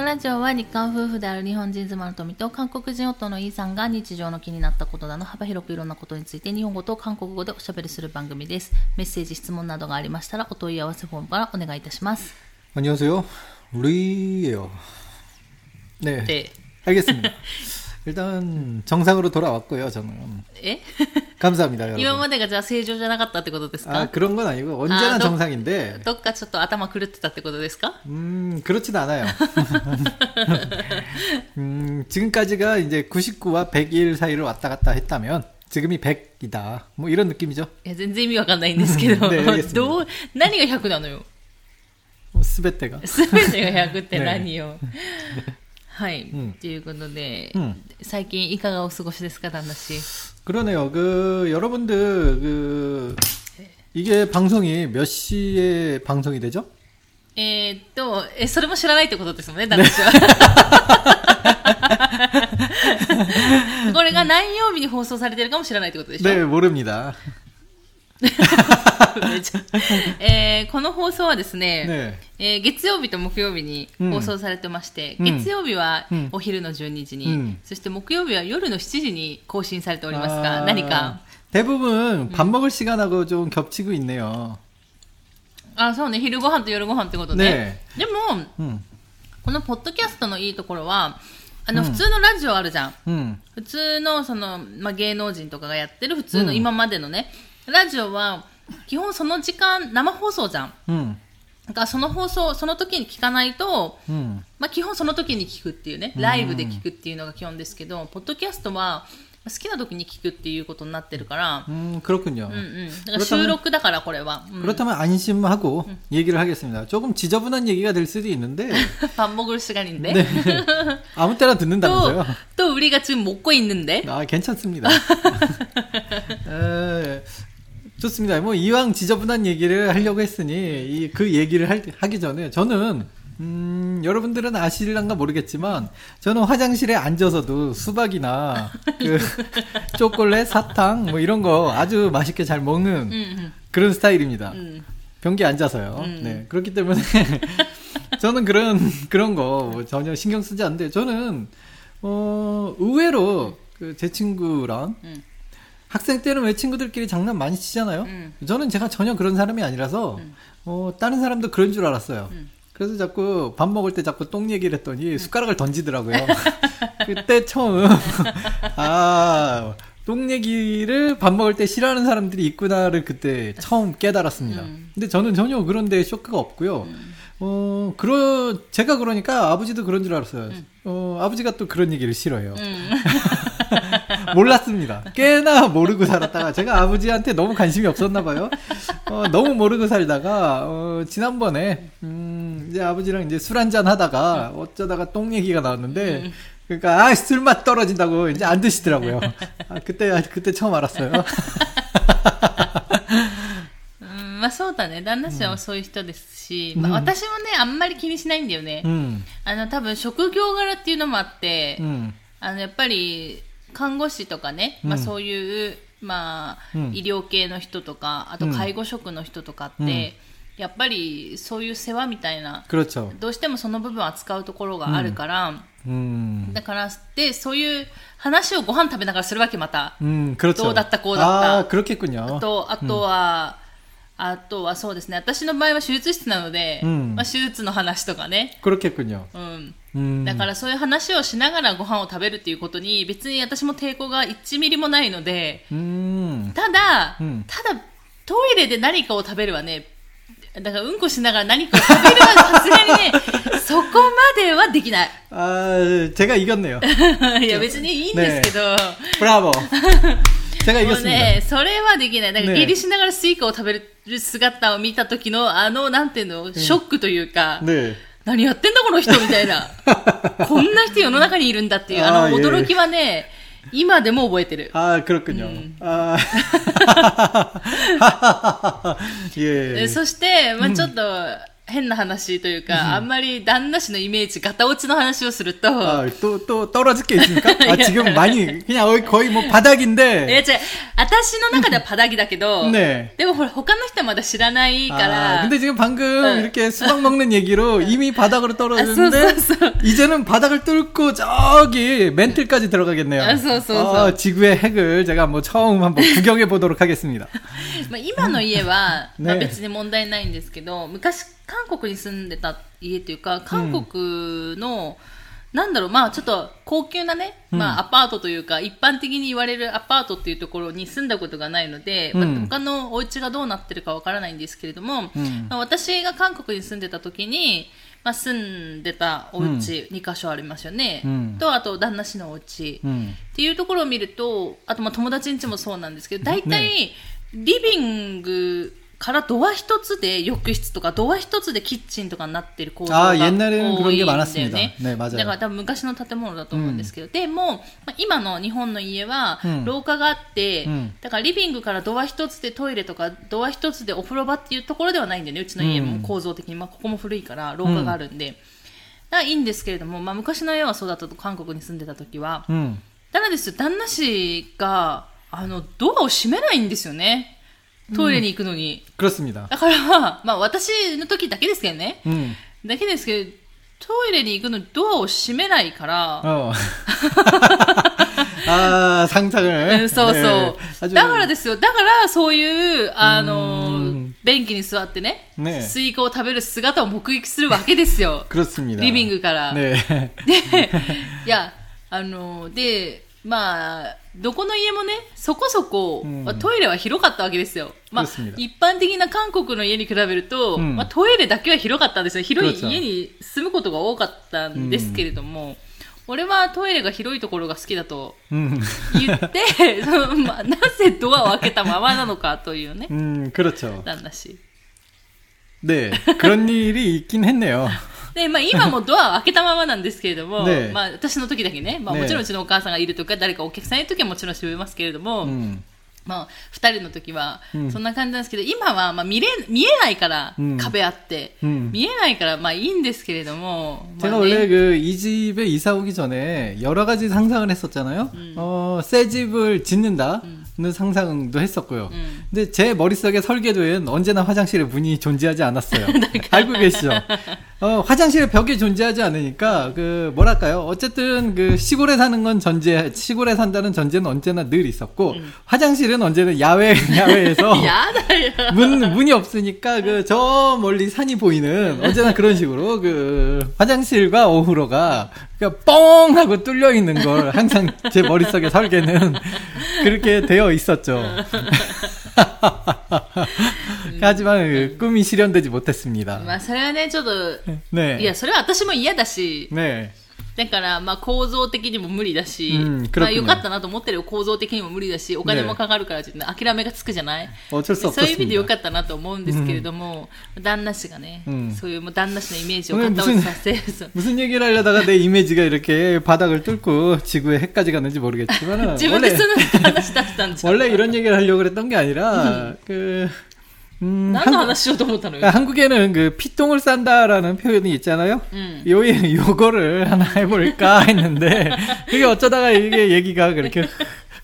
のラジオは日韓夫婦である日本人妻の富と韓国人夫のイーさんが日常の気になったことなど幅広くいろんなことについて日本語と韓国語でおしゃべりする番組です。メッセージ、質問などがありましたらお問い合わせフォームからお願いいたします。 안녕하세요. 루이예요. 네. 네. 알겠습니다. 일단 정상으로 돌아왔고요. 저는 え 감사합니다, 여러분. 今までがじゃあ正常じゃなかったってことですか 아 그런 건 아니고 언제나 아, 너- 정상인데 どっかちょっと頭狂ってたってことですか 음 그렇진 않아요. 음 지금까지가 이제 99와 100일 사이를 왔다 갔다 했다면 지금이 100이다. 뭐 이런 느낌이죠. いや、全然意味わかんないんですけど、ねいいですねどう、何が100なのよ。 뭐 스베테가. すべてが100ってね何よ。はい。んということで、うん最近いかがお過ごしですか、旦那氏。 그러네요. 그 여러분들 그 이게 방송이 몇 시에 방송이 되죠? えーっと、え、それも知らないってことですもんね、旦那氏は。これが何曜日に放送されてるかも知らないってことでしょ 네, 모릅니다. めちゃえーこの放送はですね、 네. えー月曜日と木曜日に放送されてまして、うん月曜日はうんお昼の12時に、うんそして木曜日は夜の7時に更新されておりますが、 아, 何か、 대부분 밥 먹을 시간하고 좀 겹치고 있네요. あ、そうね、昼ご飯と夜ご飯ってことね。ねでも、 음, このポッドキャストのいいところは、あの、普通のラジオあるじゃん。 음, 普通の、その、まあ、芸能人とかがやってる普通のうん今までのね、ラジオは、 基本その時間、生放送じゃん。 음, だからその放送、その時に聞かないと、 음. まあ、基本その時に聞くっていうね、ライブで聞くっていうのが基本ですけど、ポッドキャストは好きな時に聞くっていうことになってるから、 음, 그렇군요. うんうん。だから収録だからこれは。うん 그렇다면 안심하고 얘기를 하겠습니다. 조금 지저분한 얘기가 될 수도 있는데 パン먹을 시간인데. 네. 아무 때나 또, 듣는다면서요. 또 우리가 지금 먹고 있는데. 아, 괜찮습니다. 에, 좋습니다. 뭐 이왕 지저분한 얘기를 하려고 했으니 이 그 얘기를 할, 하기 전에 저는 음, 여러분들은 아실란가 모르겠지만 저는 화장실에 앉아서도 수박이나 그 초콜릿, 사탕 뭐 이런 거 아주 맛있게 잘 먹는 음, 그런 스타일입니다. 음. 변기에 앉아서요. 음. 네. 그렇기 때문에 저는 그런 그런 거뭐 전혀 신경 쓰지 않는데 저는 어 의외로 그 제 친구랑 음. 학생 때는 왜 친구들끼리 장난 많이 치잖아요. 음. 저는 제가 전혀 그런 사람이 아니라서 어 다른 사람도 그런 줄 알았어요. 음. 그래서 자꾸 밥 먹을 때 자꾸 똥 얘기를 했더니 숟가락을 던지더라고요. 그때 처음 아, 똥 얘기를 밥 먹을 때 싫어하는 사람들이 있구나를 그때 처음 깨달았습니다. 음. 근데 저는 전혀 그런 데 쇼크가 없고요. 어, 그러, 제가 그러니까 아버지도 그런 줄 알았어요. 어, 아버지가 또 그런 얘기를 싫어해요. 음. 몰랐습니다. 꽤나 모르고 살았다가 제가 아버지한테 너무 관심이 없었나 봐요. 어, 너무 모르고 살다가 어, 지난번에 음, 이제 아버지랑 이제 술 한잔 하다가 어쩌다가 똥 얘기가 나왔는데 그러니까 아, 술맛 떨어진다고 이제 안 드시더라고요. 아, 그때 아, 그때 처음 알았어요. うんまあそうだね。旦那氏はそういう人ですし、まあ私もね、あんまり気にしないんだよね。 음, あの、多分職業柄っていうのもあって、 음, あの、やっぱり、 看護師とかね、まあ、そういう、まあ、医療系の人とかあと介護職の人とかって、やっぱりそういう世話みたいな、どうしてもその部分扱うところがあるから、だからでそういう話をご飯食べながらするわけまた、どうだったこうだった。あとあとは、あとはそうですね。私の場合は手術室なので、まあ、手術の話とかね。うん。음, だからそういう話をしながらご飯を食べるっていうことに別に私も抵抗が1ミリもないので、 음, ただ、うんただトイレで何かを食べるはね、だからうんこしながら何かを食べるはさすがにね、そこまではできない。 아, 제가 이겼네요. いや別にいいんですけど、 브라보. 제가 もう 이겼습니다. ね、それはできない。だからね下痢しながらスイカを食べる姿を見た時のあの、なんていうの、ショックというか、 네. 何やってんだこの人みたいな。こんな人世の中にいるんだっていう、あのあーいえいえ驚きはね、今でも覚えてる。 아, 그렇군요. 아. 예. でそして、まあちょっと、 変な話というか、あんまり旦那氏のイメージ、ガタ落ちの話をすると、 아, 또, 또 떨어질 게 있습니까? 아, 지금 많이, 그냥 거의, 거의 뭐 いや 바닥인데. 違う、私の中ではパダギだけど、 네. でもほら、他の人はまだ知らないか 아, ら、 근데 지금 방금 응. 이렇게 수박 먹는 얘기로 이미 바닥으로 떨어졌는데 아, 쏘, 쏘, 쏘. 이제는 바닥을 뚫고 저기 멘틀까지 들어가겠네요. 아, 쏘, 쏘, 아, 쏘. 지구의 핵을 제가 뭐 처음 한번 구경해 보도록 하겠습니다. まあ、今の家は、ねまあ、別に問題ないんですけど、昔、 韓国に住んでた家というか、韓国の、なんだろう、まあちょっと高級なね、まあアパートというか、一般的に言われるアパートっていうところに住んだことがないので、うん。まあ他のお家がどうなってるかわからないんですけれども、うん。まあ私が韓国に住んでた時に、まあ住んでたお家2箇所ありますよね。うん。と、あと旦那氏のお家。 음. っていうところを見ると、あとまあ友達ん家もそうなんですけど、大体、リビングからドア一つで浴室とかドア一つでキッチンとかになってる構造が多いんだよね。ねだから多分昔の建物だと思うんですけど、うん、でも、まあ、今の日本の家は廊下があって、うん、だからリビングからドア一つでトイレとかドア一つでお風呂場っていうところではないんだよねうちの家も。構造的に、まあ、ここも古いから廊下があるんで、うん、いいんですけれども、まあ、昔の家はそうだったと韓国に住んでた時は、うん、ただですよ。旦那氏があのドアを閉めないんですよね。トイレに行くのに。 그렇습니다. だから、まあ私の時だけですけどね。 음. だけですけど、トイレに行くのにドアを閉めないから、 어. 아, 상상을. うんそうそう。 네, 아주 だからですよ。だから、そういう、あのうん、便器に座ってね、ねスイカを食べる姿を目撃するわけですよ。 그렇습니다. リビングから。 네. で、いや、あの、で、まあ、 どこの家もね、そこそこ、うんまあトイレは広かったわけですよ。まあそうです、ね一般的な韓国の家に比べると、うんまあ、トイレだけは広かったんですよ。広いそうそう家に住むことが多かったんですけれども、俺はトイレが広いところが好きだと 음. 言って、そのまあ、なぜドアを開けたままなのかというね、 음, 그렇죠. 旦那氏。 네. 그런 일이 있긴 했네요. で、まあ今もドアを開けたままなんですけれども、ねまあ私の時だけね、まあねもちろんうちのお母さんがいるとか、誰かお客さんいる時はもちろん閉めますけれども、 음. まあ二人の時はうんそんな感じなんですけど、今はまあ見れ、見えないからうん壁あって、 음. 見えないからまあいいんですけれども、ま 제가 あ 원래 ね、 그 이 집에 이사 오기 전에 여러 가지 상상을 했었잖아요. 어, 새 집을 짓는다는 상상도 했었고요. 음. 근데 제 머릿속에 설계도에는 언제나 화장실에 문이 존재하지 않았어요. 네. 알고 계시죠? 어, 화장실에 벽이 존재하지 않으니까 그 뭐랄까요? 어쨌든 그 시골에 사는 건 전제 시골에 산다는 전제는 언제나 늘 있었고 음. 화장실은 언제나 야외 야외에서 문 문이 없으니까 그 저 멀리 산이 보이는 언제나 그런 식으로 그 화장실과 오후로가 그, 그러니까 뻥 하고 뚫려 있는 걸 항상 제 머릿속에 설계는 그렇게 되어 있었죠. 하지만 그 꿈이 실현되지 못했습니다. まあそれはね、ちょっと、 네. いや、それは私も嫌だし、 네. だから、まあ構造的にも無理だし、うんまあ 그렇군요 よかったなと思ってるよ構造的にも無理だし、お金もかかるからちょっと諦めがつくじゃない 어쩔 수 そういう意味でよ 없었습니다. かったなと思うんですけれども、旦那氏がね、うんそういうもう旦那氏のイメージを 오늘 片落ちさせ、そう 무슨 얘기를 하려다가 내 이미지가 이렇게 바닥을 뚫고 지구의 핵까지 갔는지 모르겠지만 自分でその話出したんじゃん。 원래 이런 얘기를 하려고 그랬던 게 아니라 그 음, 何の話しようと思ったのよ。 한국에는 그 피똥을 싼다라는 표현이 있잖아요. 음. 요 요거를 하나 해볼까 했는데 그게 어쩌다가 이게 얘기가 그렇게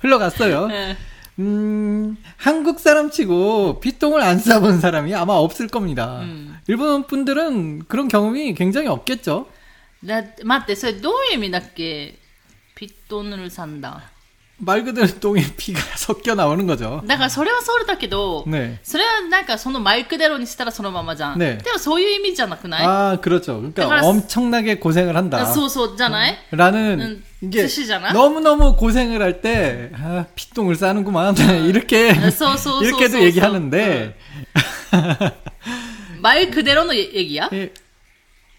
흘러갔어요. うん 음, 한국 사람치고 피똥을 안 싸본 사람이 아마 없을 겁니다. 음. 일본 분들은 그런 경험이 굉장히 없겠죠. だ待って、それどういう意味だっけピットヌルさんだ。 말 그대로 똥에 피가 섞여 나오는 거죠. だからそれはそうだけど、 네. それはなんかそのマイクデロにしたらそのままじゃん。ねでもそういう意味じゃなくない、 아, 그렇죠. 그러니까 그래서- 엄청나게 고생을 한다. そうそうじゃない、 라는 음, 이게 뜻이잖아? 너무너무 고생을 할 때 아, 피똥을 싸는구만 이렇게 아, 소, 소, 소, 이렇게도 소, 소. 얘기하는데 マイクデロの얘기야 예,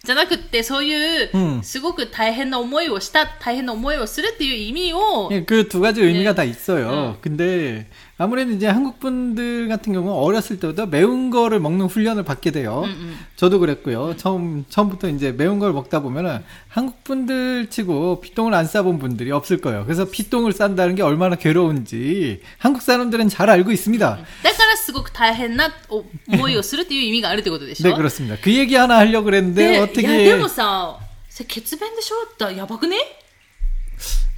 じゃなくって、そういうう、んすごく大変な思いをした、大変な思いをするっていう意味を、 그 두 가지 의미가 네. 다 있어요. 음. 근데 아무래도 이제 한국 분들 같은 경우는 어렸을 때부터 매운 거를 먹는 훈련을 받게 돼요. 음, 음. 저도 그랬고요. 처음 처음부터 이제 매운 걸 먹다 보면은 한국 분들 치고 피똥을 안 싸본 분들이 없을 거예요. 그래서 피똥을 싼다는 게 얼마나 괴로운지 한국 사람들은 잘 알고 있습니다. 때가라 쓰고 다 했나 어, 뭐였을 때 의미가 아래 되거든요. 네 그렇습니다. 그 얘기 하나 하려고 그랬는데 네, 어떻게? 야, 근데 뭐さ, 개츠밴드 쇼다 야바그네?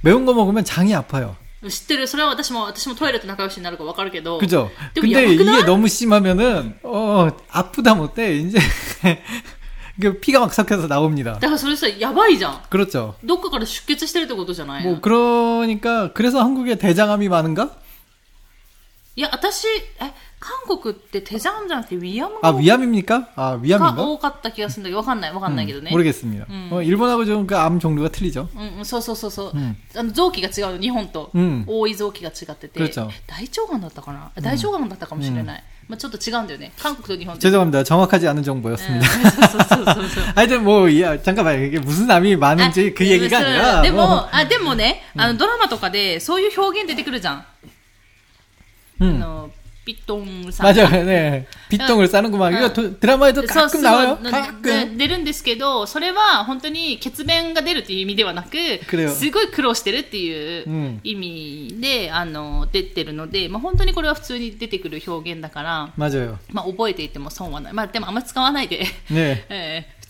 매운 거 먹으면 장이 아파요. 知ってるそれは私も私もトイレと仲良しになるから分かるけど 그죠? 근데 근데 야구나? 이게 너무 심하면은 어 아프다 못해 이제 그 피가 막 섞여서 나옵니다. だからそれさやばいじゃん 그렇죠. どっかから出血してるってことじゃないの 뭐 그러니까 그래서 한국에 대장암이 많은가? いや私え韓国ってテジャンじゃなくてウィアム 아 が 위암입니까? 아 が 위암인가? 多かった気がするんだけど分かんない分かんないけど 음, ね、 모르겠습니다. 음. 어, 일본하고 좀 그 암 종류가 틀리죠. うんうん、そうそうそうそう、うんあの臓器が違うの日本と、うん多い臓器が違ってて、 그렇죠 大腸がんだったかな、大腸がんだったかもしれない、まあ、ちょっと違うんだよね韓国と日本って 죄송합니다. 정확하지 않은 うん 정보였습니다. そうそうそうそう 하여튼 뭐 야, 잠깐만 이게 무슨 암이 많은지 그 あ 얘기가 そう 아니라 でも、 뭐, あでもね、あのドラマとかでそういう表現出てくるじゃん、あ 음. のピットンさん 맞아요. 네. 빗똥을 싸는구만. 이거 도- 드라마에도 そう 가끔 そう 나와요. な 가끔. で出るんですけどそれは本当に血便が出るっていう意味ではなく 그래요 すごい苦労してるっていううん意味で、あの出てるので、まあ、本当にこれは普通に出てくる表現だから、 맞아요. まあ、覚えていても損はない、まあ、でもあんまり使わないで、 네. えー普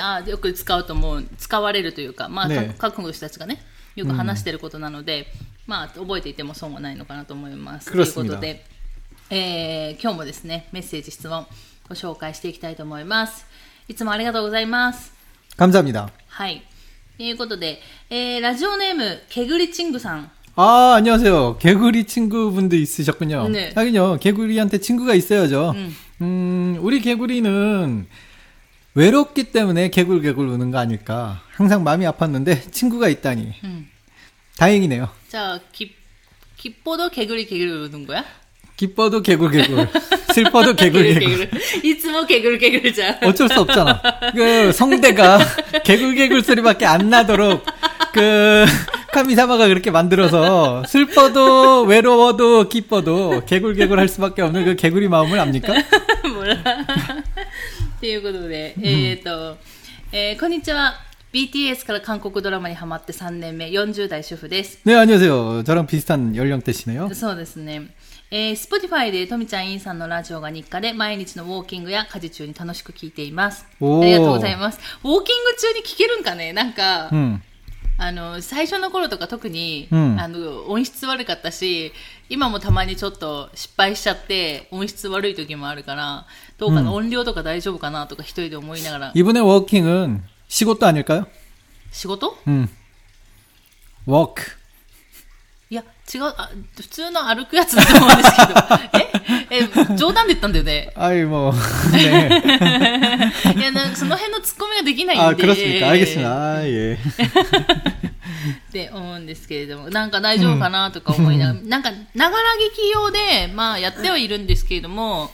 あよく使うと思う使われるというか、まあね各国の人たちがねよく話してることなので、まあ覚えていても損はないのかなと思います。という 그렇습니다 ことで、えー今日もですねメッセージ質問ご紹介していきたいと思います。いつもありがとうございます。 감사합니다. はい。ということで、えーラジオネームけぐりちんぐさん 아, 안녕하세요. 개구리 친구분도 있으셨군요. 네. 하긴요, 개구리한테 친구가 있어야죠. 음. 음, 우리 개구리는 외롭기 때문에 개굴개굴 우는 거 아닐까. 항상 마음이 아팠는데 친구가 있다니. 음. 다행이네요. 자, 기, 기뻐도 개구리 개구리 우는 거야? 기뻐도 개굴개굴. 슬퍼도 개굴개굴. 이츠모 개굴개굴자. 어쩔 수 없잖아. 그 성대가 개굴개굴 소리밖에 안 나도록 그 카미사마가 그렇게 만들어서 슬퍼도 외로워도 기뻐도 개굴개굴 할 수밖에 없는 그 개구리 마음을 압니까? 몰라. っていうことで、えっ、と、えーこんにちは。BTS から韓国ドラマにハマって3年目、40代主婦です。 네 안녕하세요. 저랑 비슷한 연령대시네요. そうですね。えー、Spotify でとみちゃんインさんのラジオが日課で毎日のウォーキングや家事中に楽しく聞いています。あおーりがとうございます。ウォーキング中に聞けるんかねなんか、 음. あの、最初の頃とか特に、うんあの、音質悪かったし、今もたまにちょっと失敗しちゃって、音質悪い時もあるから、 どうかな、音量とか大丈夫かなとか一人で思いながら、 이번에 워킹은 시것도 아닐까요? 仕事 음. 워크. いや、違う、あ、普通の歩くやつだと思うんですけど、え、え、冗談で言ったんだよね。 아이 뭐 네. いや、なんかその辺のツッコミができないんで。 아 그렇습니까? 알겠습니다. 아, 예. って思うんですけれども、なんか大丈夫かなとか思いながら、なんか、ながら聞き用で、まあやってはいるんですけれども、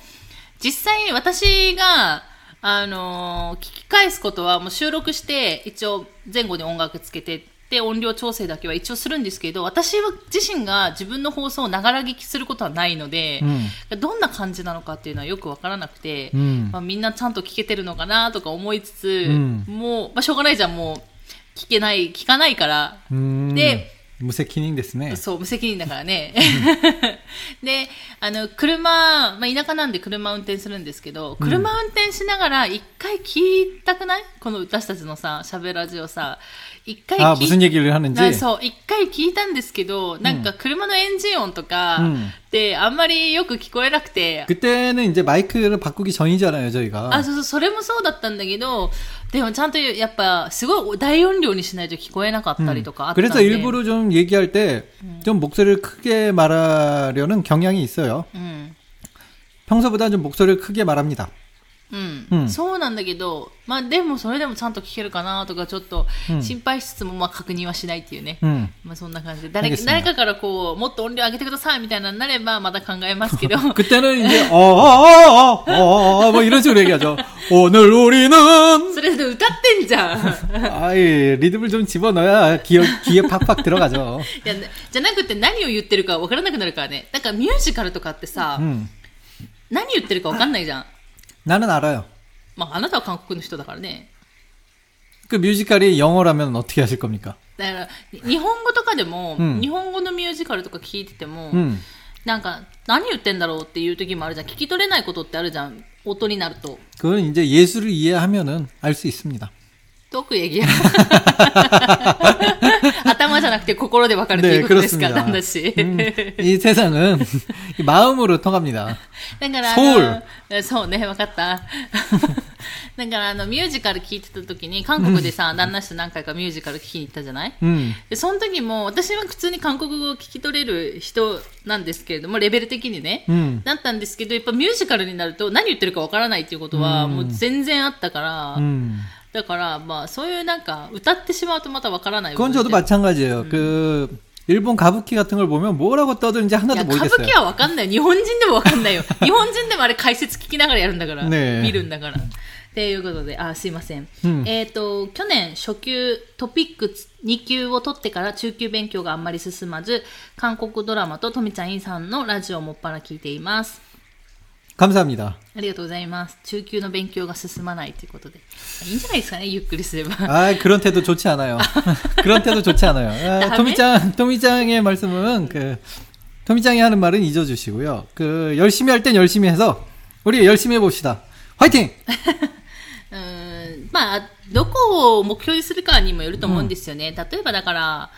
実際私が、あのー聞き返すことはもう収録して、一応前後に音楽つけて、で、音量調整だけは一応するんですけど、私は自身が自分の放送をながら聞きすることはないので、どんな感じなのかっていうのはよくわからなくて、うん。まあ、みんなちゃんと聞けてるのかなとか思いつつ、うん。もう、まあ、しょうがないじゃん、もう、聞けない、聞かないから、 음. 네. 무責任 됐네. そう、無責任だからね。で、あの、車、まあ、田舎なんで車運転するんですけど、車運転しながら一回聞いたくないこの私たちのさ、喋ラジオさ、一回聞 아 い 무슨 얘기를 하는지. あそう、一回聞いたんですけど、なんか車のエンジン音とかうんで、あんまりよく聞こえなくて、 그때는 이제 마이크를 바꾸기 전이잖아요, 저희가. あ、そうそう、それもそうだったんだけど、 でもちゃんとやっぱ、すごい大音量にしないと聞こえなかったりとかあったんで。 그래서 일부러 좀 얘기할 때 좀 목소리를 크게 말하려는 경향이 있어요. うん。 평소보다 좀 목소리를 크게 말합니다. うん、うんそうなんだけど、まあでもそれでもちゃんと聞けるかなとかちょっとうん心配しつつもまあ確認はしないっていうね。 음. まあそんな感じで誰 알겠습니다 誰かからこうもっと音量上げてくださいみたいなのになればまた考えますけど 그때는 이제 어어어어어 어, 뭐 이런 식으로 얘기하죠. 오늘 우리는 それで歌ってんじゃん 아이 리듬을 좀 집어넣어야 귀에, 귀에 팍팍 들어가죠. いやじゃなくて何を言ってるか分からなくなるからねだからミュージカルとかってさ、 음. 何言ってるか分かんないじゃん 나는 알아요. まああなたは韓国の人だからね 그 뮤지컬이 영어라면 어떻게 하실 겁니까? だから日本語とかでも、うん日本語のミュージカルとか聞いてても、 음. なんか何言ってんだろうっていう時もあるじゃん聞き取れないことってあるじゃん音になると 그건 이제 예술을 이해하면은 알 수 있습니다. トーク얘기야 頭じゃなくて心で分かるっていうことですか、なんだし。 음, 이 세상은 이 마음으로 통합니다. だからあソの、そうね、分かった。だからあの、ミュージカル聞いてた時に、韓国でさ、旦那氏と何回かミュージカル聞きに行ったじゃない 음. で、その時も、私は普通に韓国語を聞き取れる人なんですけれども、レベル的にね。 음. だったんですけど、やっぱミュージカルになると何言ってるかわからないっていうことは、もう全然あったから、 음. だから、まあ、そういうなんか、歌ってしまうとまたわからない 그건 部 저도 分って 마찬가지예요. 그 일본 가부키 같은 걸 보면 뭐라고 떠드는지 い 하나도 や、歌舞 모르겠어요. 伎はわかんないよ。日本人でもわかんないよ。日本人でもあれ解説聞きながらやるんだから。ねえ見るんだから。っていうことで、あ、すいません。うんえっ、と、去年初級トピック2級を取ってから中級勉強があんまり進まず、韓国ドラマととみちゃんいさんのラジオをもっぱら聞いています。 감사합니다. ありがとうございます。中級の勉強が進まないということで。いいんじゃないですかね、ゆっくりすれば。 아 그런 태도 좋지 않아요. 그런 태도 좋지 않아요. 아, 다음에? 토미짱 토미짱의 말씀은 그 토미짱이 하는 말은 잊어주시고요. 그 열심히 할 땐 열심히 해서 우리 열심히 해봅시다. 화이팅! うーんまあ、どこを目標にするかにもよると思うんですよね。例えばだから、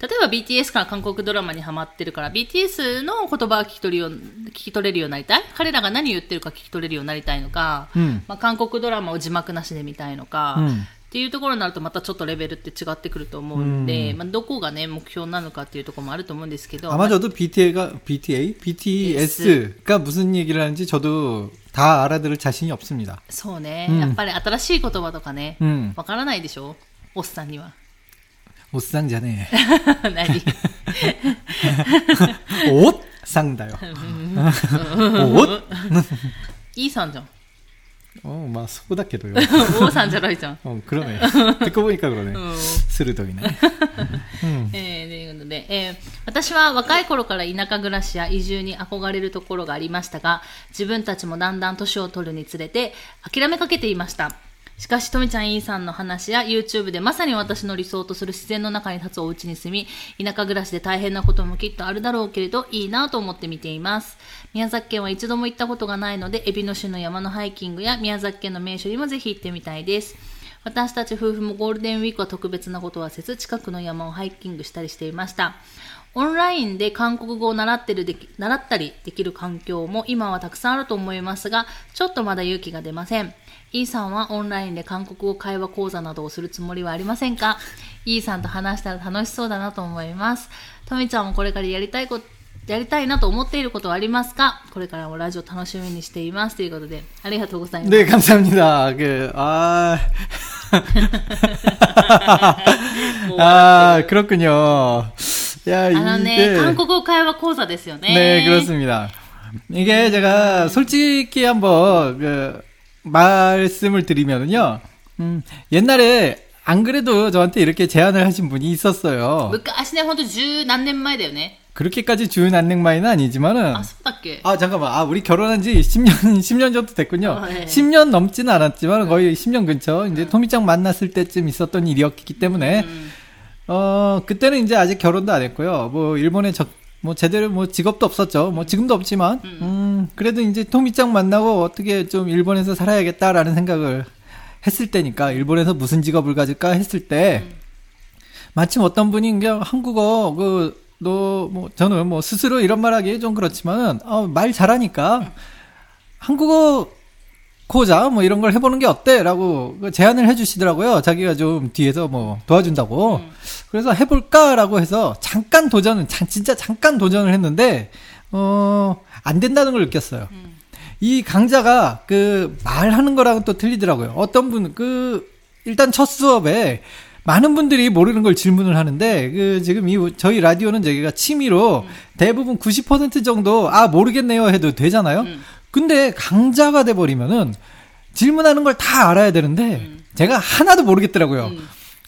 例えば BTS から韓国ドラマにハマってるから、BTS の言葉を聞き取るよう聞き取れるようになりたい彼らが何言ってるか聞き取れるようになりたいのか、うんまあ、韓国ドラマを字幕なしで見たいのか、うんっていうところになるとまたちょっとレベルって違ってくると思うんで、まあ、どこがね、目標なのかっていうところもあると思うんですけど、 아마 저도 BTA가 BTA, BTS가 무슨 얘기를 하는지 저도 다 알아들을 자신이 없습니다. そうね、うんやっぱり新しい言葉とかね、うんわからないでしょおっさんには。 おっさんじゃねえ。おっさんだよ。おっいいさんじゃん。おまあそうだけどよ。王さんじゃないじゃん。うん、黒ね。てこぼいか黒ね。鋭い。え、ということで、えー、私は若い頃から田舎暮らしや移住に憧れるところがありましたが、自分たちもだんだん年を取るにつれて諦めかけていました。しかし、とみちゃんいいさんの話や YouTube でまさに私の理想とする自然の中に立つお家に住み、田舎暮らしで大変なこともきっとあるだろうけれど、いいなと思って見ています。宮崎県は一度も行ったことがないので、エビの種の山のハイキングや宮崎県の名所にもぜひ行ってみたいです。私たち夫婦もゴールデンウィークは特別なことはせず、近くの山をハイキングしたりしていました。オンラインで韓国語を習ってるで習ったりできる環境も今はたくさんあると思いますが、ちょっとまだ勇気が出ません。イーさんはオンラインで韓国語会話講座などをするつもりはありませんかイーさんと話したら楽しそうだなと思います。とみちゃんもこれからやりたいこと、やりたいなと思っていることはありますかこれからもラジオ楽しみにしています。ということで、ありがとうございます。 네, 감사합니다. 그, 아. 아, 그렇군요. 야, あのね、 이게. 韓国語会話講座ですよね。 네, 그렇습니다. 이게 제가 솔직히 한번 그 말씀을 드리면은요. 음, 옛날에 안 그래도 저한테 이렇게 제안을 하신 분이 있었어요. 昔ね、ほんと十何年前だよね。 그렇게까지 주은 안냉마이는 아니지만은 あ、そうだっけ 아 잠깐만 아 우리 결혼한 지 10년 10년 정도 됐군요. 어, 네. 10년 넘지는 않았지만 거의 10년 근처 이제 토미짱 만났을 때쯤 있었던 일이었기 때문에 음. 어 그때는 이제 아직 결혼도 안 했고요. 뭐 일본에 적, 뭐 제대로 뭐 직업도 없었죠. 뭐 지금도 없지만 음. 그래도 이제 토미짱 만나고 어떻게 좀 일본에서 살아야겠다라는 생각을 했을 때니까 일본에서 무슨 직업을 가질까 했을 때 마침 어떤 분이 그냥 한국어 그 너 뭐 저는 뭐 스스로 이런 말하기 좀 그렇지만은 어, 말 잘하니까 한국어 고자 뭐 이런 걸 해보는 게 어때라고 그 제안을 해주시더라고요. 자기가 좀 뒤에서 뭐 도와준다고. 그래서 해볼까라고 해서 잠깐 도전은 잠- 진짜 잠깐 도전을 했는데 어안 된다는 걸 느꼈어요. 이 강자가 그 말하는 거랑은 또 틀리더라고요. 어떤 분, 그, 일단 첫 수업에 많은 분들이 모르는 걸 질문을 하는데, 그, 지금 이, 저희 라디오는 저희가 취미로 대부분 90% 정도, 아, 모르겠네요 해도 되잖아요? 근데 강자가 돼 버리면은 질문하는 걸 다 알아야 되는데, 제가 하나도 모르겠더라고요.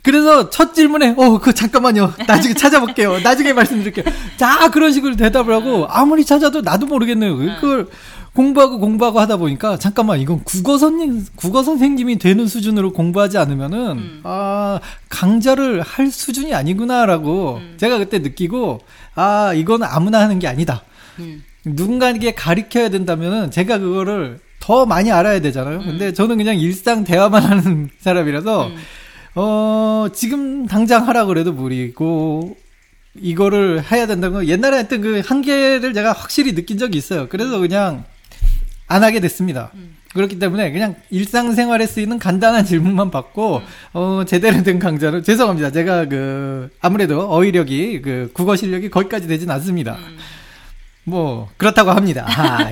그래서 첫 질문에 어 그 잠깐만요. 나중에 찾아볼게요. 나중에 말씀드릴게요. 자 그런 식으로 대답을 하고 아무리 찾아도 나도 모르겠네요. 그걸 공부하고 공부하고 하다 보니까 잠깐만 이건 국어 선생 국어 선생님이 되는 수준으로 공부하지 않으면은 아 강좌를 할 수준이 아니구나라고 제가 그때 느끼고 아 이건 아무나 하는 게 아니다. 음. 누군가에게 가르쳐야 된다면은 제가 그거를 더 많이 알아야 되잖아요. 근데 저는 그냥 일상 대화만 하는 사람이라서 음. 어 지금 당장 하라 그래도 무리고 이거를 해야 된다는 건 옛날에 했던 그 한계를 제가 확실히 느낀 적이 있어요. 그래서 그냥 안 하게 됐습니다. 그렇기 때문에 그냥 일상생활에 쓰이는 간단한 질문만 받고 어 제대로 된 강좌를 죄송합니다. 제가 그 아무래도 어휘력이 그 국어 실력이 거기까지 되진 않습니다. 뭐 그렇다고 합니다. 아,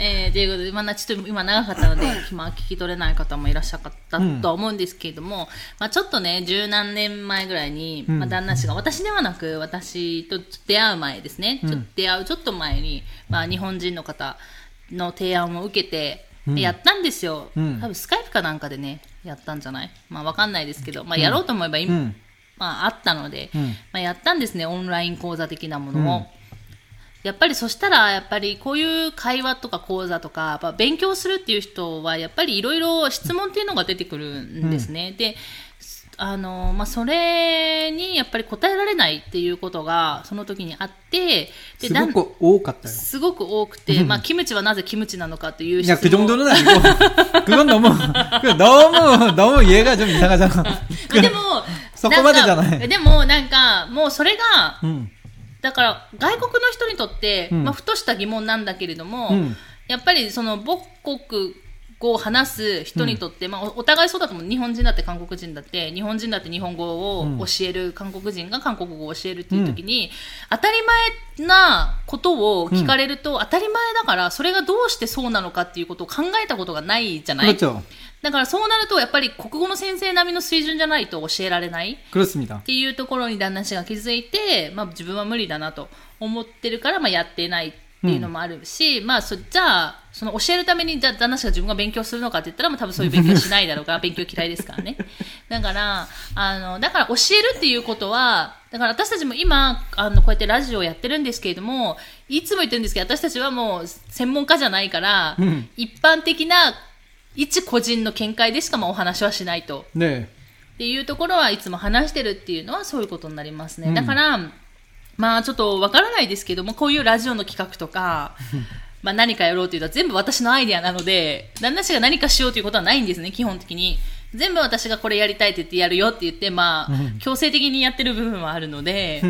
えー、ということで、まあ、ちょっと今長かったので、まあ、聞き取れない方もいらっしゃったと思うんですけれども、まあ、ちょっとね、十何年前ぐらいに、まあ、旦那氏が、私ではなく、私と出会う前ですね、ちょっと出会うちょっと前に、まあ、日本人の方の提案を受けて、やったんですよ、うん多分スカイプかなんかでね、やったんじゃないまあ、わかんないですけど、まあ、やろうと思えば今、うんまあ、あったので、うんまあ、やったんですね、オンライン講座的なものを。 やっぱりそしたら、やっぱりこういう会話とか講座とか、やっぱ勉強するっていう人は、やっぱりいろいろ質問っていうのが出てくるんですね。で、あの、まあ、それにやっぱり答えられないっていうことが、その時にあって、で、だん 스고고多かったよ。すごく多くて、まあ、キムチはなぜキムチなのかっていう 야, 質 그 問 정도는 아니고. 그건 너무, 그 너무, 너무 얘가 좀 이상하잖아. でも、そこまでじゃないんかでも、なんか、もうそれが、 음, だから外国の人にとって、うん。まあ、ふとした疑問なんだけれども、うん。やっぱりその母国語を話す人にとって、まあ、おお互いそうだと思う日本人だって韓国人だって日本人だって日本語を教える、韓国人が韓国語を教えるっていう時に、当たり前なことを聞かれると、当たり前だからそれがどうしてそうなのかっていうことを考えたことがないじゃない、 그렇죠. だからそうなるとやっぱり国語の先生並みの水準じゃないと教えられない 그렇습니다. っていうところに旦那氏が気づいて、まあ、自分は無理だなと思ってるから、まあ、やってないっていうのもあるし、まあ、そじゃあ その教えるためにじゃあ旦那氏が自分が勉強するのかって言ったら、まあ、多分そういう勉強しないだろうから 勉強嫌いですからねだからあのだから教えるっていうことはだから私たちも今あのこうやってラジオをやってるんですけれどもいつも言ってるんですけど私たちはもう専門家じゃないから、うん一般的な一個人の見解でしかまあお話はしないと。 네. っていうところはいつも話してるっていうのはそういうことになりますね。うんだから、まあちょっとわからないですけども、こういうラジオの企画とか、まあ何かやろうというのは全部私のアイデアなので、旦那氏が何かしようということはないんですね、基本的に。全部私がこれやりたいって言ってやるよって言って、まあ、強制的にやってる部分はあるので、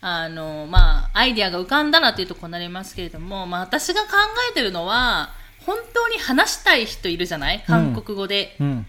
あの、まあ、アイデアが浮かんだらっていうところになりますけれども、まあ私が考えてるのは、本当に話したい人いるじゃない？韓国語で。 음.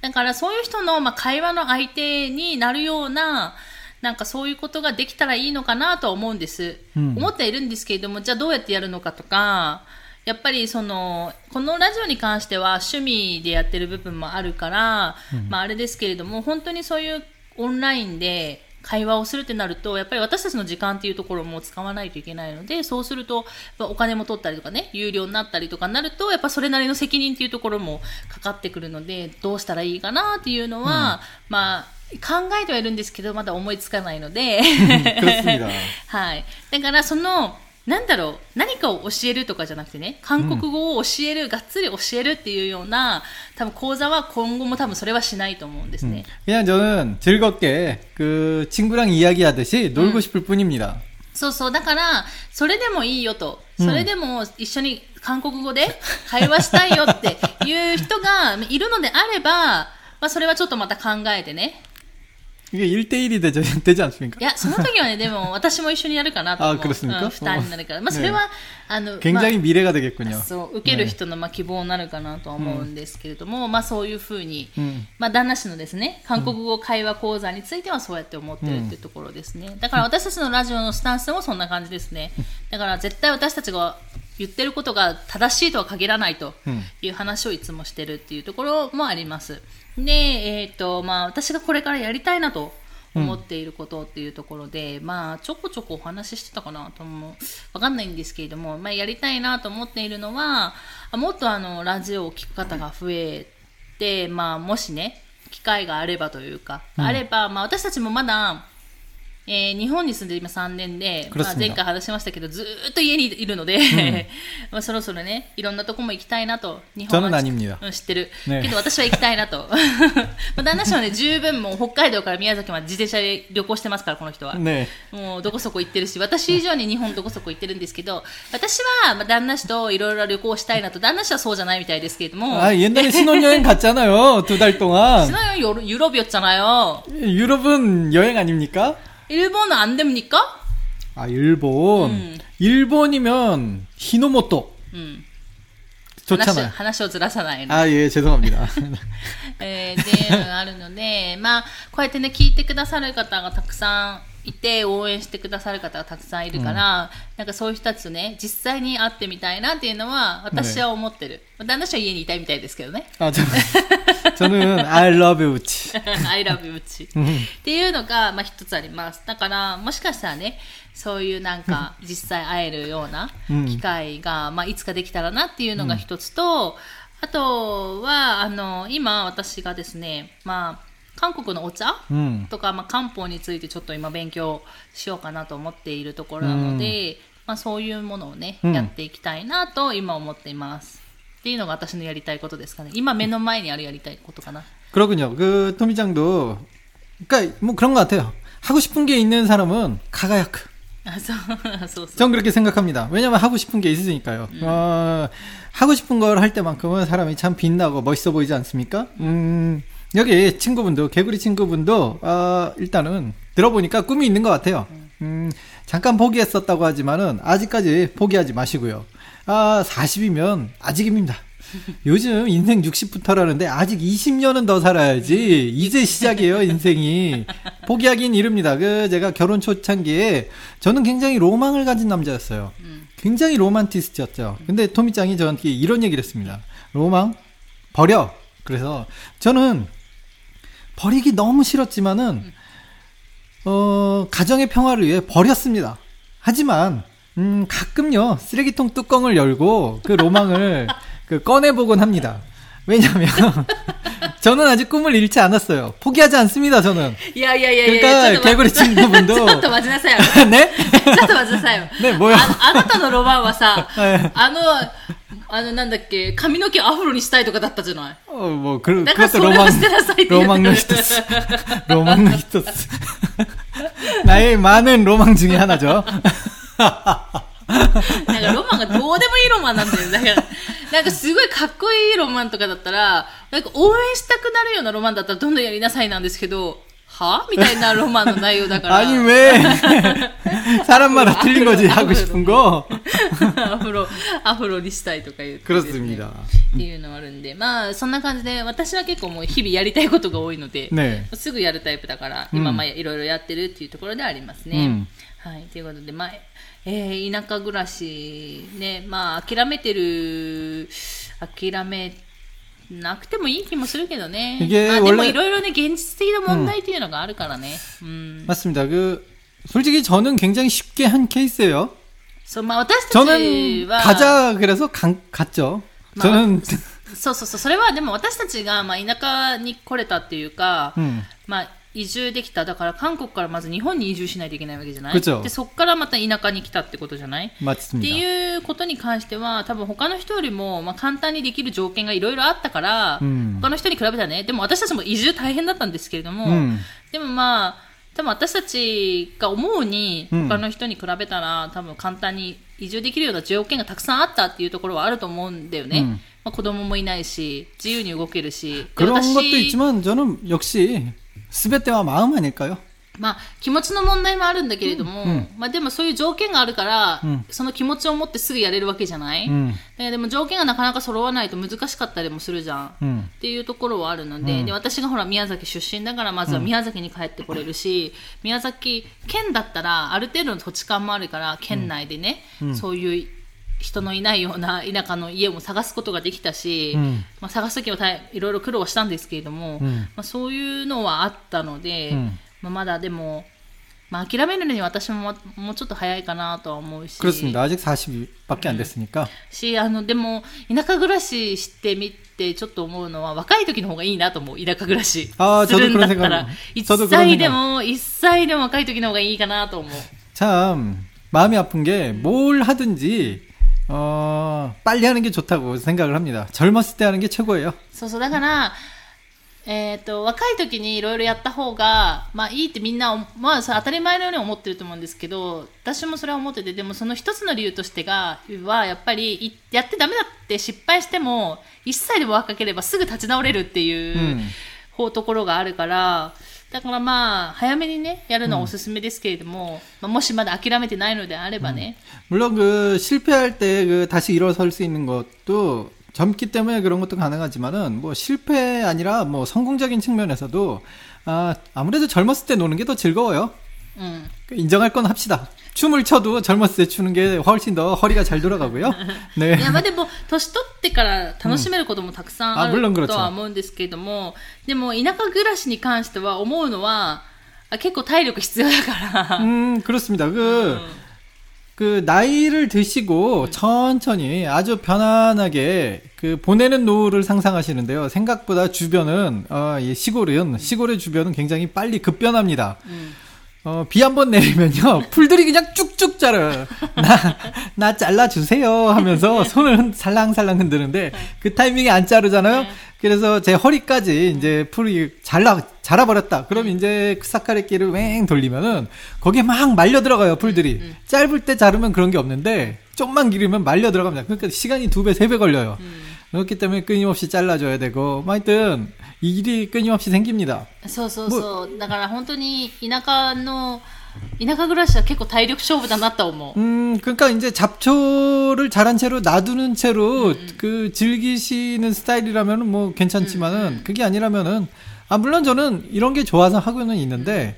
だからそういう人の、まあ、会話の相手になるような、なんかそういうことができたらいいのかなとは思うんです。うん。思ってはいるんですけれども、じゃあどうやってやるのかとか、やっぱりその、このラジオに関しては趣味でやってる部分もあるから、まああれですけれども、本当にそういうオンラインで会話をするってなると、やっぱり私たちの時間っていうところも使わないといけないので、そうすると、お金も取ったりとかね、有料になったりとかになると、やっぱそれなりの責任っていうところもかかってくるので、どうしたらいいかなっていうのは、まあ、考えてはいるんですけど、まだ思いつかないので、 그렇습니다. はい。だから、その、なんだろう、何かを教えるとかじゃなくてね、韓国語を教える、がっつり教えるっていうような、多分講座は今後も多分それはしないと思うんですね。 그냥 저는 즐겁게 그 친구랑 이야기하듯이 놀고 싶을 뿐입니다. そうそう。だから、それでもいいよと。それでも一緒に韓国語で会話したいよっていう人がいるのであれば、まあそれはちょっとまた考えてね。 이게 1대1이 되지, 되지 않습니까? いや、その時はね、でも私も一緒にやるかなと思う。あ그렇습니까 うん、負担になるから。まあねそれは、あの、まあ 굉장히 미래가 되겠군요. そう、受ける人のまあ希望になるかなとは思うんですけれども、まあそういうふうに、うんまあ旦那氏のですね、韓国語会話講座についてはそうやって思ってるっていうところですね。だから私たちのラジオのスタンスもそんな感じですね。だから絶対私たちが 言ってることが正しいとは限らないとうんいう話をいつもしてるっていうところもあります。 で、えっ、と、まあ、私がこれからやりたいなと思っていることっていうところで、まあ、ちょこちょこお話ししてたかなと思う。わかんないんですけれども、まあ、やりたいなと思っているのは、あもっとあの、ラジオを聞く方が増えて、まあ、もしね、機会があればというか、あれば、まあ、私たちもまだ、えー日本に住んで今3年で、まあ、 그렇습니다 前回話しましたけど、ずーっと家にいるので、まあそろそろね、いろんなとこも行きたいなと、日本は 저는아닙니다 うん知ってる。ねけど私は行きたいなと。まあ旦那氏はね、十分もう北海道から宮崎まで自転車で旅行してますから、この人は。 네. もうどこそこ行ってるし、私以上に日本どこそこ行ってるんですけど、私はまあ旦那氏といろいろ旅行したいなと、旦那氏はそうじゃないみたいですけれども、 아, 옛날에 신혼여행 갔잖아요. 두 달 동안. 신혼여행 유럽- 유럽이었잖아요. 유럽은 여행 아닙니까? 일본은 안 됩니까? 아, 일본. 음. 일본이면 히노모토. 음. 話 좋잖아요. 話をずらさないの。 아, 예, 죄송합니다. えー、っていうのがあるので、まあ、こうやってね、聞いてくださる方がたくさんいて、応援してくださる方がたくさんいるから、なんかそういう人たちとね、実際に会ってみたいなっていうのは、私は思ってる。旦那氏は家にいたいみたいですけどね。 아, 저는, 저는 I love you. 치. I love you, うち。っていうのが、まあ一つあります。だから、もしかしたらね、 そういうなんか、実際会えるようなうん機会が、まあいつかできたらなっていうのが一つと、あとは、あの、今私がですね、まあ、韓国のお茶 음. とか、まあ、漢方についてちょっと今勉強しようかなと思っているところなので、まあ、そういうものをね、うんやっていきたいなと今思っています。っていうのが私のやりたいことですかね。今目の前にあるやりたいことかな。 그렇군요. 그, 토미짱도, 그니까, 뭐 그런 것 같아요. 하고 싶은 게 있는 사람은 가가야크. 전 그렇게 생각합니다. 왜냐면 하고 싶은 게 있으니까요. 음. 어, 하고 싶은 걸 할 때만큼은 사람이 참 빛나고 멋있어 보이지 않습니까? 음, 여기 친구분도, 개구리 친구분도, 어, 일단은 들어보니까 꿈이 있는 것 같아요. 음, 음 잠깐 포기했었다고 하지만은 아직까지 포기하지 마시고요. 아, 40이면 아직입니다. 요즘 인생 60부터라는데 아직 20년은 더 살아야지. 이제 시작이에요, 인생이. 포기하긴 이릅니다. 그, 제가 결혼 초창기에 저는 굉장히 로망을 가진 남자였어요. 굉장히 로만티스트였죠. 근데 토미짱이 저한테 이런 얘기를 했습니다. 로망? 버려. 그래서 저는 버리기 너무 싫었지만은, 어, 가정의 평화를 위해 버렸습니다. 하지만, 음, 가끔요, 쓰레기통 뚜껑을 열고 그 로망을 그 꺼내보곤 합니다. 왜냐면, 저는 아직 꿈을 잃지 않았어요. 포기하지 않습니다, 저는. いやいやいやいや 그러니까 ちょっと待って 개구리 친구분도 ちょっと待ちなさいよ。 네? ちょっと待ちなさいよ。ねもうよああなたのロマンはさ、はいあの、あの、なんだっけ、髪の毛アフロにしたいとかだったじゃない 어, 뭐, 그, だから 그것도 それを 로망, 捨てなさいって言う 로망의 히토스. 로망의 히토스. 나의 많은 로망 중에 하나죠. なんかロマンがどうでもいいロマンなんだよ。だから、なんかすごいかっこいいロマンとかだったら、なんか応援したくなるようなロマンだったらどんどんやりなさいなんですけど、はみたいなロマンの内容だから。 아니, 왜? 사람마다 틀린 거지, 하고 싶은 거. アフロ、アフロにしたいとか言ってですね、 그렇습니다. っていうのはあるんで、まあ、そんな感じで、私は結構もう日々やりたいことが多いので、 네. すぐやるタイプだから、うん今、まあ、いろいろやってるっていうところでありますね。うんはい。ということで、まあ、えー田舎暮らし、ね、まあ、諦めてる、諦め なくてもいい気もするけどね。 이게 まあ、でも 원래 いろいろね、現実的な問題っていうのがあるからね。うん。 맞습니다. 그, 솔직히 저는 굉장히 쉽게 한 케이스예요. そう、まあ、私たち 저는 は、 가자, 그래서 간, 갔죠. 마- 저는, そうそうそう、それはでも私たちが、まあ、田舎に来れたっていうか、 음, まあ、 移住できた。だから韓国からまず日本に移住しないといけないわけじゃない 그쵸 で、そこからまた田舎に来たってことじゃないって 맞습니다. いうことに関しては、多分他の人よりも、まあ、簡単にできる条件がいろいろあったから、うん他の人に比べたらね、でも私たちも移住大変だったんですけれども、うんでもまあ、多分私たちが思うに、うん他の人に比べたら、多分簡単に移住できるような条件がたくさんあったっていうところはあると思うんだよね。うんまあ、子供もいないし、自由に動けるし。で 그런 私 것도 있지만 저는 역시 全てはまあうまにねかよ。まあ、気持ちの問題もあるんだけれども、うん、まあ、でもそういう条件があるから、うん、その気持ちを持ってすぐやれるわけじゃない、ででも条件がなかなか揃わないと難しかったりもするじゃん、っていうところはあるので,、で私がほら宮崎出身だからまずは宮崎に帰ってこれるし、宮崎県だったらある程度の土地勘もあるから県内でね、そういう人のいないような田舎の家も探すことができたし、うんまあ、探すときは大いろいろ苦労はしたんですけれども、うんまあ、そういうのはあったので、うんまあ、まだでも、まあ、諦めるのに私もももうちょっと早いかなとは思うし 그렇습니다. 아직 40밖에 안 됐으니까. しあのでも田舎暮らししてみてちょっと思うのは若い時の方がいいなと思う田舎暮らしあーするんだった 저도그런 ら 생각 一 저도그런 歳 생각 でも一歳でも若い時の方がいいかなと思う 참 마음이 아픈 게 뭘 하든지 어, 빨리 하는 게 좋다고 생각을 합니다. 젊었을 때 하는 게 최고예요. そうそうだからえっ、と若い時にいろいろやった方がまあいいってみんなまあそれ当たり前のように思ってると思うんですけど私もそれは思っててでもその一つの理由としてがはやっぱりいやってダメだって失敗しても一歳でも若ければすぐ立ち直れるっていう、うん方ところがあるから、 だからまあ、早めにね、やるのはおすすめですけれども、まあ、もしまだ諦めてないのであればね、 물론 그 실패할 때 그 다시 일어설 수 있는 것도 젊기 때문에 그런 것도 가능하지만은 뭐 실패 아니라 뭐 성공적인 측면에서도 아, 아무래도 젊었을 때 노는 게 더 즐거워요. うん。 그 인정할 건 합시다. 춤을 춰도 젊었을 때 추는 게 훨씬 더 허리가 잘 돌아가고요. 네. いや、まあでも、年取ってから楽しめることもたくさんあうんあ물론그렇 る 죠 とは思うんですけれども、でも、田舎暮らしに関しては思うのは、あ結構体力必要だから、 음, 그렇습니다. 그, 그, 나이를 드시고 천천히 아주 편안하게 그 보내는 노후를 상상하시는데요. 생각보다 주변은, 어, 이 시골은, 시골의 주변은 굉장히 빨리 급변합니다. うん。 어, 비 한 번 내리면요. 풀들이 그냥 쭉쭉 자라요. 나, 나 잘라주세요 하면서 손을 흔- 살랑살랑 흔드는데 그 타이밍에 안 자르잖아요. 그래서 제 허리까지 이제 풀이 잘라, 자라버렸다. 그럼 이제 그 사카레끼를 왱 돌리면은 거기에 막 말려 들어가요, 풀들이. 짧을 때 자르면 그런 게 없는데 좀만 기르면 말려 들어갑니다. 그러니까 시간이 두 배, 세 배 걸려요. 그렇기 때문에 끊임없이 잘라줘야 되고, 뭐 하여튼 일이 끊임없이 생깁니다. そうそうそう。だから本当に田舎の、田舎暮らしは結構体力勝負だなと思う。 음, 그러니까 이제 잡초를 자란 채로 놔두는 채로 그 즐기시는 스타일이라면 뭐 괜찮지만은 그게 아니라면은 아 물론 저는 이런 게 좋아서 하고는 있는데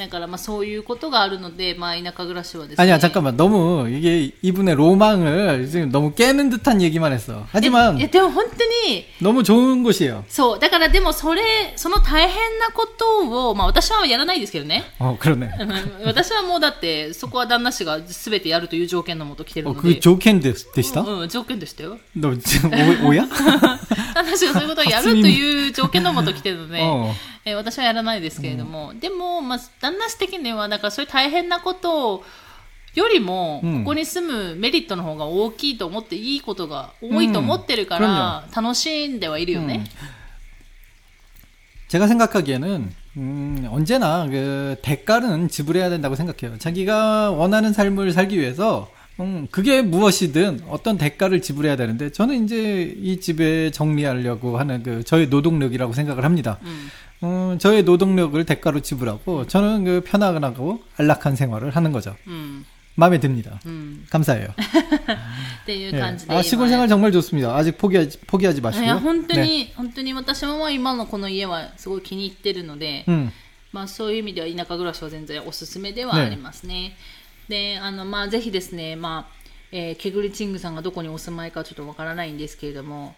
ねえだからまあそういうことがあるので、まあ田舎暮らしはですね。 아니야 잠깐만 너무 이게 이분의 로망을 지금 너무 깨는 듯한 얘기만 했어. い 하지만 や、でも本当に、 너무 좋은 곳이에요. そう。だからでもそれ、その大変なことを、まあ私はやらないですけどね。 어 그러네. うん私はもうだって、そこは旦那氏が全てやるという条件のもと来てる 어 の 그 で。 조캔 데, 되시다? うん、うん条件でしたよ。 너 지금 오, 오야? 旦那氏がそういうことをやるという条件のもと来てるので、おう えー私はやらないですけれども、でも、まあ、旦那氏的には、だからそういう大変なことを、よりも、うんここに住むメリットの方が大きいと思って、いいことが多いと思ってるから、楽しんではいるよね。 제가 생각하기에는 음, 언제나 그 대가는 지불해야 된다고 생각해요. 자기가 원하는 삶을 살기 위해서 음, 그게 무엇이든 어떤 대가를 지불해야 되는데 저는 이제 이 집에 정리하려고 하는 그 저의 노동력이라고 생각을 합니다. うん。 음, 저의 노동력을 대가로 지불하고 저는 그 편안하고 안락한 생활을 하는 거죠. うん。 마음에 듭니다. うん。 감사해요. っていう 예. 感じで。 아, 시골 생활 정말 좋습니다. 아직 포기하지, 포기하지 い 마시고요. や、本当 네. に、本当に私もまあ今のこの家はすごい気に入ってるので、 음, まあ、そういう意味では田舎暮らしは全然おすすめではありますね。 であのまあ、ぜひですね、まあえーケグリチングさんがどこにお住まいかちょっとわからないんですけれども、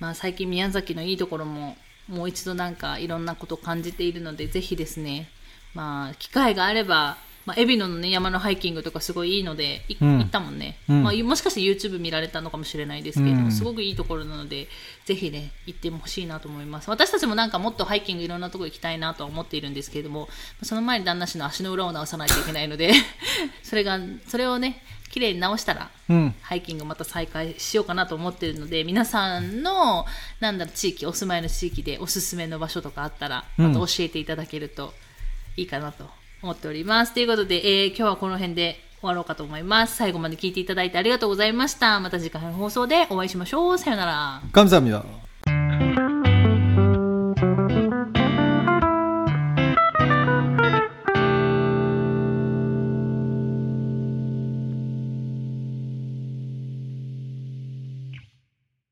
まあ、最近宮崎のいいところももう一度なんかいろんなことを感じているのでぜひですね、まあ、機会があれば、まあ、海老野の、ね、山のハイキングとかすごいいいので、いうん。行ったもんね、うん。まあ、もしかして YouTube 見られたのかもしれないですけれども、うん。すごくいいところなのでぜひね行ってほしいなと思います。私たちもなんかもっとハイキングいろんなところ行きたいなとは思っているんですけれどもその前に旦那氏の足の裏を直さないといけないので それがそれをね綺麗に直したら 음. ハイキングまた再開しようかなと思っているので皆さんのなんだろう地域お住まいの地域でおすすめの場所とかあったらまた教えていただけるといいかなと思っております。ということで、えー、今日はこの辺で終わろうかと思います。最後まで聞いていただいてありがとうございました。また次回の放送でお会いしましょう。さよなら。감사합니다